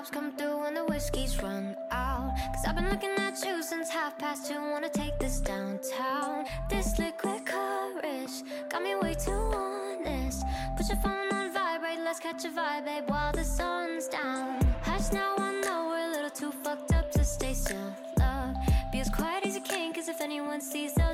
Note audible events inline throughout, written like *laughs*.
cops come through when the whiskey's run out. Cause I've been looking at you since half past two. Wanna take this downtown. This liquid courage got me way too honest. Put your phone on vibrate, let's catch a vibe, babe, while the sun's down. Hush now, I know we're a little too fucked up to stay still. Love, be as quiet as you can, cause if anyone sees, they'll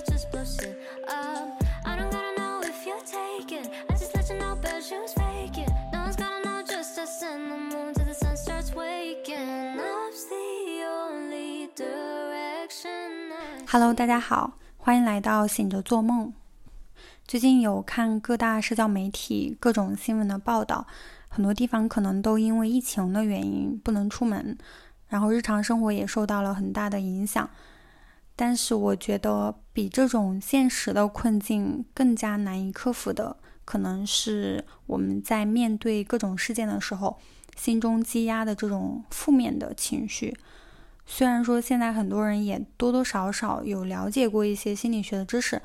Hello，大家好，欢迎来到醒着做梦。最近有看各大社交媒体各种新闻的报道，很多地方可能都因为疫情的原因不能出门，然后日常生活也受到了很大的影响。但是我觉得比这种现实的困境更加难以克服的，可能是我们在面对各种事件的时候，心中积压的这种负面的情绪。虽然说现在很多人也多多少少有了解过一些心理学的知识，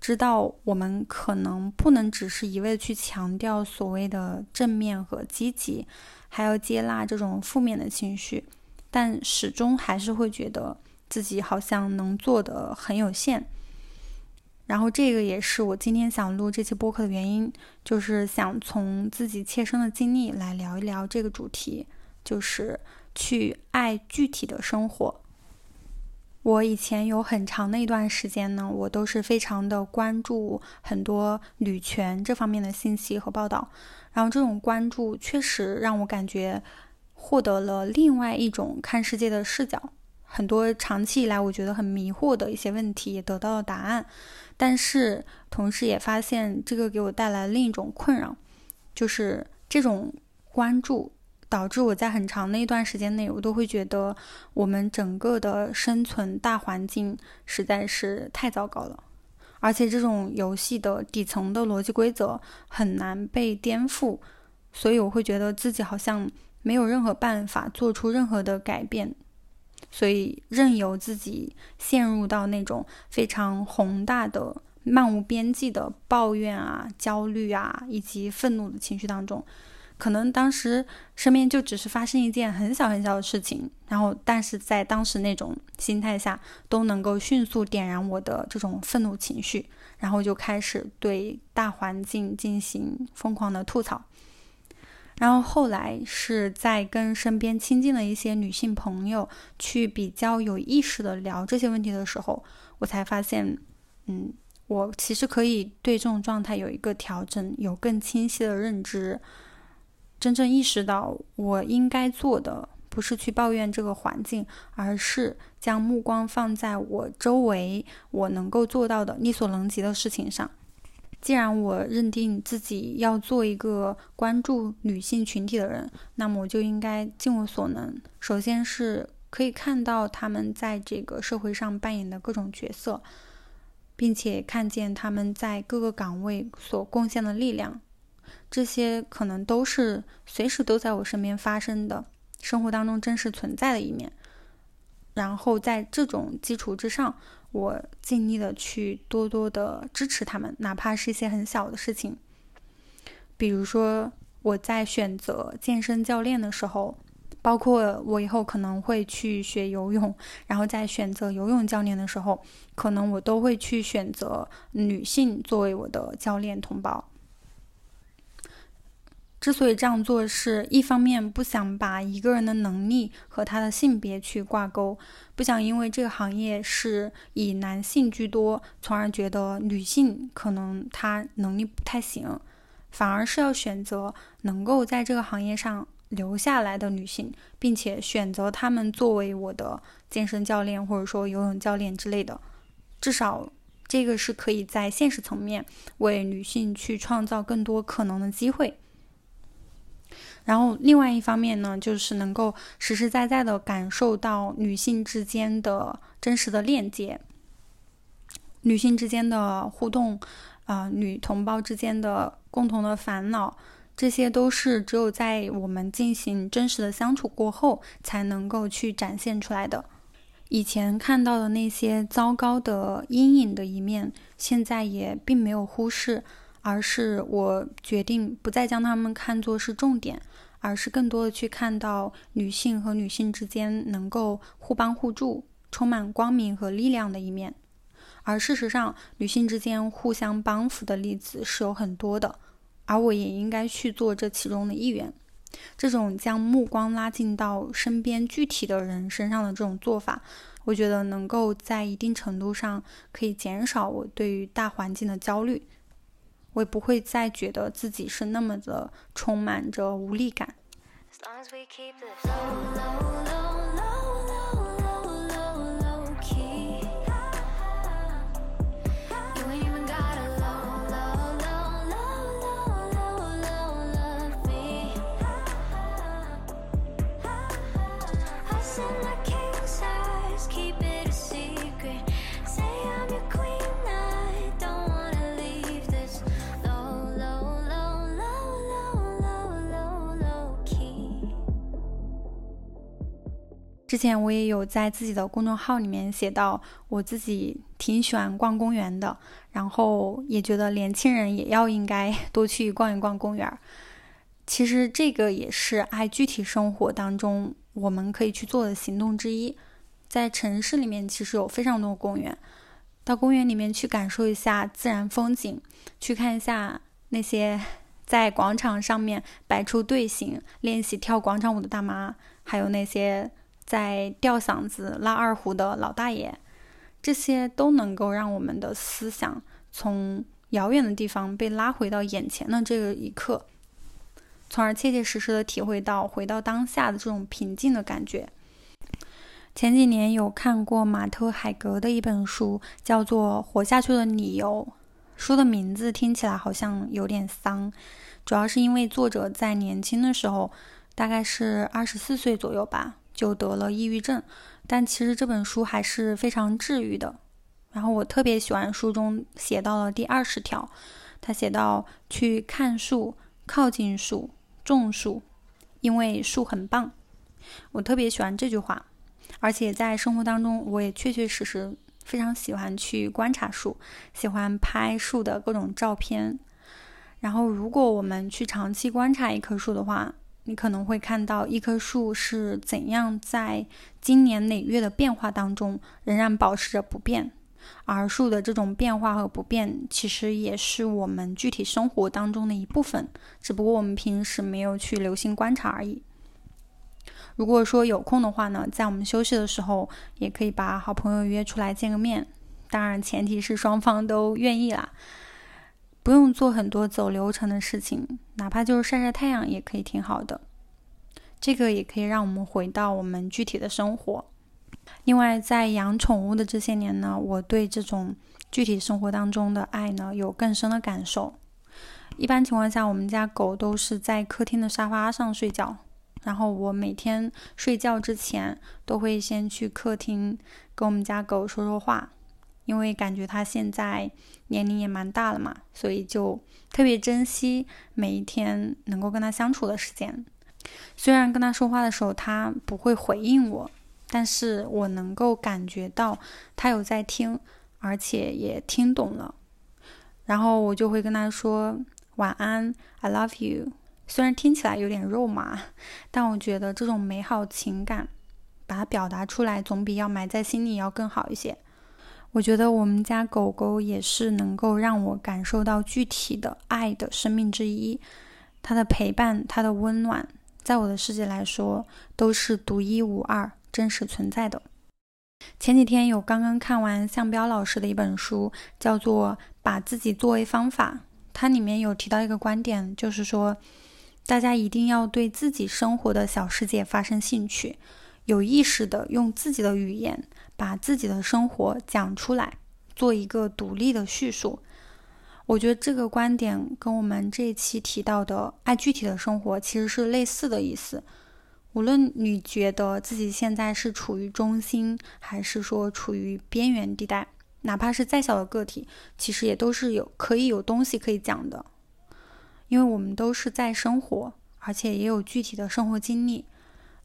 知道我们可能不能只是一味的去强调所谓的正面和积极，还要接纳这种负面的情绪，但始终还是会觉得自己好像能做的很有限。然后这个也是我今天想录这期播客的原因，就是想从自己切身的经历来聊一聊这个主题，就是去爱具体的生活。我以前有很长的一段时间呢，我都是非常的关注很多女权这方面的信息和报道，然后这种关注确实让我感觉获得了另外一种看世界的视角，很多长期以来我觉得很迷惑的一些问题也得到了答案，但是同时也发现这个给我带来另一种困扰，就是这种关注。导致我在很长的一段时间内，我都会觉得我们整个的生存大环境实在是太糟糕了，而且这种游戏的底层的逻辑规则很难被颠覆，所以我会觉得自己好像没有任何办法做出任何的改变，所以任由自己陷入到那种非常宏大的、漫无边际的抱怨啊、焦虑啊以及愤怒的情绪当中。可能当时身边就只是发生一件很小很小的事情，然后但是在当时那种心态下，都能够迅速点燃我的这种愤怒情绪，然后就开始对大环境进行疯狂的吐槽。然后后来是在跟身边亲近的一些女性朋友去比较有意识的聊这些问题的时候，我才发现，嗯，我其实可以对这种状态有一个调整，有更清晰的认知。真正意识到我应该做的不是去抱怨这个环境，而是将目光放在我周围我能够做到的力所能及的事情上。既然我认定自己要做一个关注女性群体的人，那么我就应该尽我所能。首先是可以看到她们在这个社会上扮演的各种角色，并且看见她们在各个岗位所贡献的力量。这些可能都是随时都在我身边发生的，生活当中真实存在的一面。然后在这种基础之上，我尽力的去多多的支持他们，哪怕是一些很小的事情。比如说我在选择健身教练的时候，包括我以后可能会去学游泳，然后在选择游泳教练的时候，可能我都会去选择女性作为我的教练同胞。之所以这样做，是一方面不想把一个人的能力和他的性别去挂钩，不想因为这个行业是以男性居多，从而觉得女性可能她能力不太行，反而是要选择能够在这个行业上留下来的女性，并且选择她们作为我的健身教练或者说游泳教练之类的，至少这个是可以在现实层面为女性去创造更多可能的机会。然后，另外一方面呢，就是能够实实在在的感受到女性之间的真实的链接，女性之间的互动，啊，女同胞之间的共同的烦恼，这些都是只有在我们进行真实的相处过后，才能够去展现出来的。以前看到的那些糟糕的阴影的一面，现在也并没有忽视。而是我决定不再将他们看作是重点，而是更多的去看到女性和女性之间能够互帮互助、充满光明和力量的一面。而事实上，女性之间互相帮扶的例子是有很多的，而我也应该去做这其中的一员。这种将目光拉近到身边具体的人身上的这种做法，我觉得能够在一定程度上可以减少我对于大环境的焦虑。我也不会再觉得自己是那么的充满着无力感。之前我也有在自己的公众号里面写到，我自己挺喜欢逛公园的，然后也觉得年轻人也要应该 *laughs* 多去逛一逛公园。其实这个也是爱具体生活当中我们可以去做的行动之一。在城市里面，其实有非常多公园，到公园里面去感受一下自然风景，去看一下那些 *laughs* 在广场上面摆出队形练习跳广场舞的大妈，还有那些。在吊嗓子、拉二胡的老大爷，这些都能够让我们的思想从遥远的地方被拉回到眼前的这个一刻，从而切切实实的体会到回到当下的这种平静的感觉。前几年有看过马特海格的一本书，叫做《活下去的理由》，书的名字听起来好像有点丧，主要是因为作者在年轻的时候，大概是二十四岁左右吧。就得了抑郁症，但其实这本书还是非常治愈的。然后我特别喜欢书中写到了第二十条，他写到去看树、靠近树、种树，因为树很棒。我特别喜欢这句话，而且在生活当中，我也确确实实非常喜欢去观察树，喜欢拍树的各种照片。然后，如果我们去长期观察一棵树的话，你可能会看到一棵树是怎样在经年累月的变化当中仍然保持着不变，而树的这种变化和不变，其实也是我们具体生活当中的一部分，只不过我们平时没有去留心观察而已。如果说有空的话呢，在我们休息的时候，也可以把好朋友约出来见个面，当然前提是双方都愿意啦。不用做很多走流程的事情，哪怕就是晒晒太阳也可以挺好的。这个也可以让我们回到我们具体的生活。另外，在养宠物的这些年呢，我对这种具体生活当中的爱呢有更深的感受。一般情况下，我们家狗都是在客厅的沙发上睡觉，然后我每天睡觉之前都会先去客厅跟我们家狗说说话。因为感觉他现在年龄也蛮大了嘛，所以就特别珍惜每一天能够跟他相处的时间。虽然跟他说话的时候他不会回应我，但是我能够感觉到他有在听，而且也听懂了。然后我就会跟他说晚安，I love you。虽然听起来有点肉麻，但我觉得这种美好情感把它表达出来，总比要埋在心里要更好一些。我觉得我们家狗狗也是能够让我感受到具体的爱的生命之一，它的陪伴，它的温暖，在我的世界来说都是独一无二、真实存在的。前几天有刚刚看完向彪老师的一本书，叫做《把自己作为方法》，它里面有提到一个观点，就是说大家一定要对自己生活的小世界发生兴趣，有意识的用自己的语言。把自己的生活讲出来，做一个独立的叙述。我觉得这个观点跟我们这一期提到的爱具体的生活其实是类似的意思。无论你觉得自己现在是处于中心，还是说处于边缘地带，哪怕是再小的个体，其实也都是有可以有东西可以讲的。因为我们都是在生活，而且也有具体的生活经历，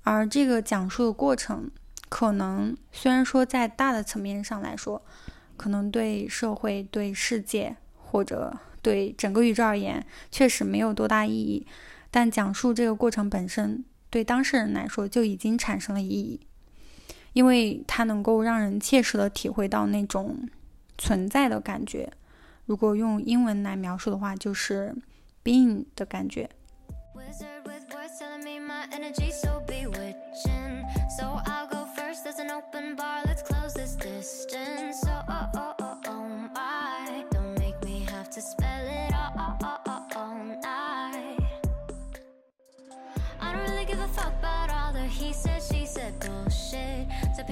而这个讲述的过程。可能虽然说在大的层面上来说，可能对社会、对世界或者对整个宇宙而言，确实没有多大意义。但讲述这个过程本身对当事人来说就已经产生了意义，因为它能够让人切实的体会到那种存在的感觉。如果用英文来描述的话，就是 being 的感觉。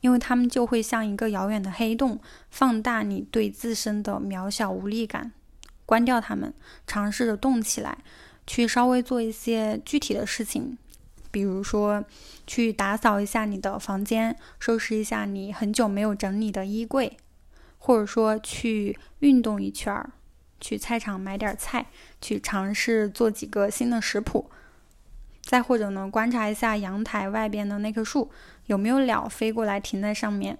因为他们就会像一个遥远的黑洞，放大你对自身的渺小无力感。关掉它们，尝试着动起来，去稍微做一些具体的事情，比如说去打扫一下你的房间，收拾一下你很久没有整理的衣柜，或者说去运动一圈儿，去菜场买点菜，去尝试做几个新的食谱。再或者呢，观察一下阳台外边的那棵树。有没有鸟飞过来停在上面？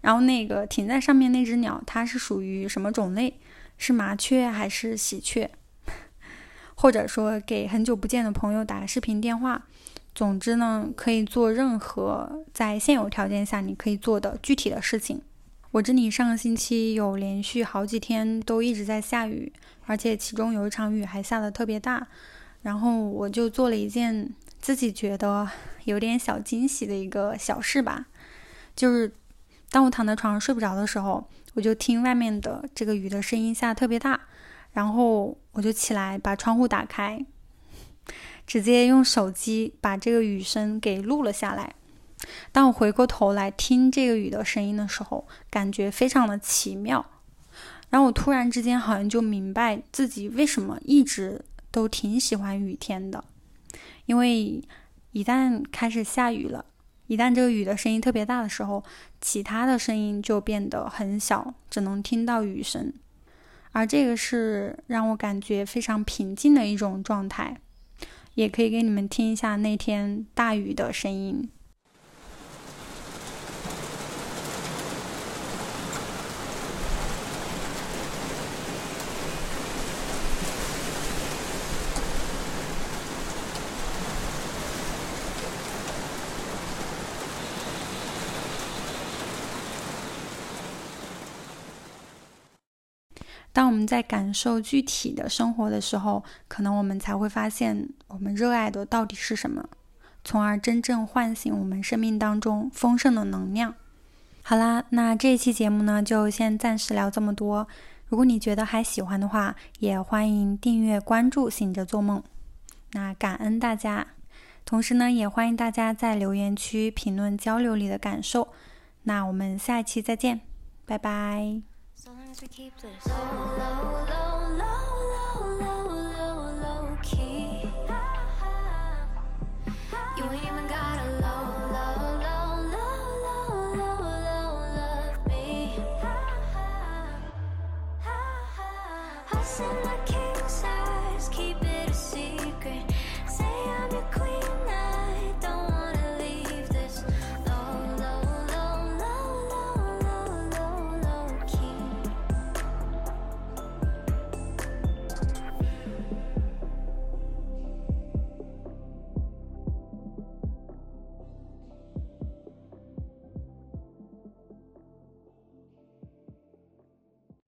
然后那个停在上面那只鸟，它是属于什么种类？是麻雀还是喜鹊？*laughs* 或者说给很久不见的朋友打个视频电话。总之呢，可以做任何在现有条件下你可以做的具体的事情。我这里上个星期有连续好几天都一直在下雨，而且其中有一场雨还下的特别大。然后我就做了一件自己觉得。有点小惊喜的一个小事吧，就是当我躺在床上睡不着的时候，我就听外面的这个雨的声音下特别大，然后我就起来把窗户打开，直接用手机把这个雨声给录了下来。当我回过头来听这个雨的声音的时候，感觉非常的奇妙。然后我突然之间好像就明白自己为什么一直都挺喜欢雨天的，因为。一旦开始下雨了，一旦这个雨的声音特别大的时候，其他的声音就变得很小，只能听到雨声，而这个是让我感觉非常平静的一种状态。也可以给你们听一下那天大雨的声音。当我们在感受具体的生活的时候，可能我们才会发现我们热爱的到底是什么，从而真正唤醒我们生命当中丰盛的能量。好啦，那这一期节目呢，就先暂时聊这么多。如果你觉得还喜欢的话，也欢迎订阅关注“醒着做梦”。那感恩大家，同时呢，也欢迎大家在留言区评论交流你的感受。那我们下一期再见，拜拜。We keep this. Low, low, low,